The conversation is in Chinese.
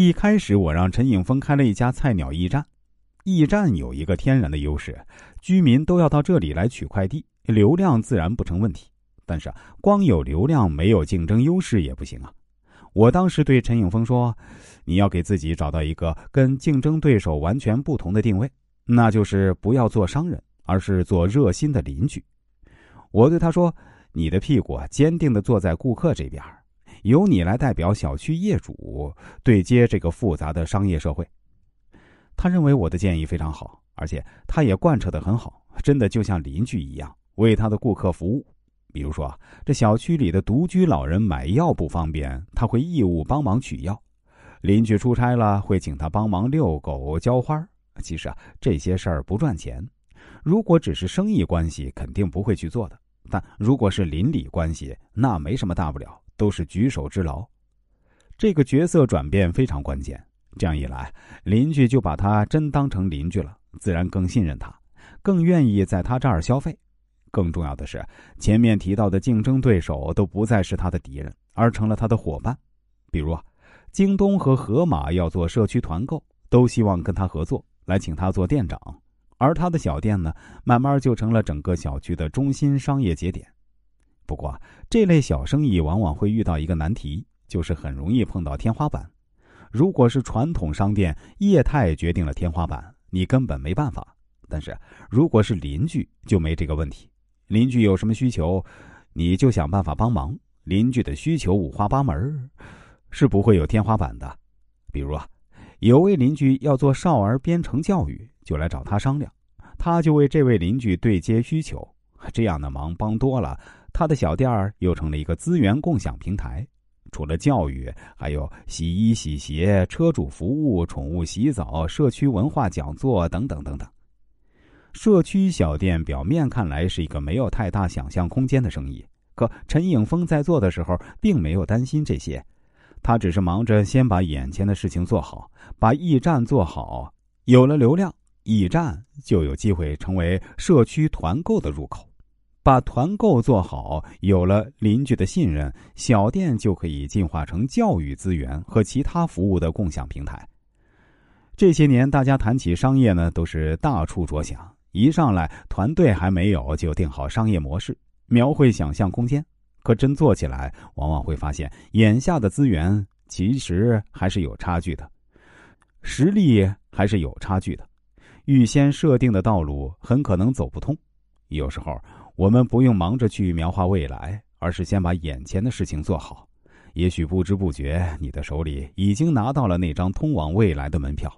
一开始我让陈颖峰开了一家菜鸟驿站，驿站有一个天然的优势，居民都要到这里来取快递，流量自然不成问题。但是光有流量没有竞争优势也不行啊！我当时对陈颖峰说：“你要给自己找到一个跟竞争对手完全不同的定位，那就是不要做商人，而是做热心的邻居。”我对他说：“你的屁股坚定的坐在顾客这边，由你来代表小区业主对接这个复杂的商业社会。”他认为我的建议非常好，而且他也贯彻的很好，真的就像邻居一样为他的顾客服务。比如说，这小区里的独居老人买药不方便，他会义务帮忙取药；邻居出差了，会请他帮忙遛狗、浇花。其实啊，这些事儿不赚钱。如果只是生意关系，肯定不会去做的。但如果是邻里关系，那没什么大不了，都是举手之劳。这个角色转变非常关键。这样一来，邻居就把他真当成邻居了，自然更信任他，更愿意在他这儿消费。更重要的是，前面提到的竞争对手都不再是他的敌人，而成了他的伙伴。比如，京东和盒马要做社区团购，都希望跟他合作，来请他做店长。而他的小店呢，慢慢就成了整个小区的中心商业节点。不过，这类小生意往往会遇到一个难题，就是很容易碰到天花板。如果是传统商店，业态决定了天花板，你根本没办法；但是如果是邻居，就没这个问题。邻居有什么需求，你就想办法帮忙。邻居的需求五花八门，是不会有天花板的。比如啊，有位邻居要做少儿编程教育，就来找他商量，他就为这位邻居对接需求。这样的忙帮多了，他的小店儿又成了一个资源共享平台。除了教育，还有洗衣洗鞋、车主服务、宠物洗澡、社区文化讲座等等等等。社区小店表面看来是一个没有太大想象空间的生意，可陈颖峰在做的时候并没有担心这些，他只是忙着先把眼前的事情做好，把驿站做好，有了流量，驿站就有机会成为社区团购的入口；把团购做好，有了邻居的信任，小店就可以进化成教育资源和其他服务的共享平台。这些年，大家谈起商业呢，都是大处着想。一上来，团队还没有就定好商业模式，描绘想象空间。可真做起来，往往会发现眼下的资源其实还是有差距的，实力还是有差距的。预先设定的道路很可能走不通。有时候，我们不用忙着去描画未来，而是先把眼前的事情做好。也许不知不觉，你的手里已经拿到了那张通往未来的门票。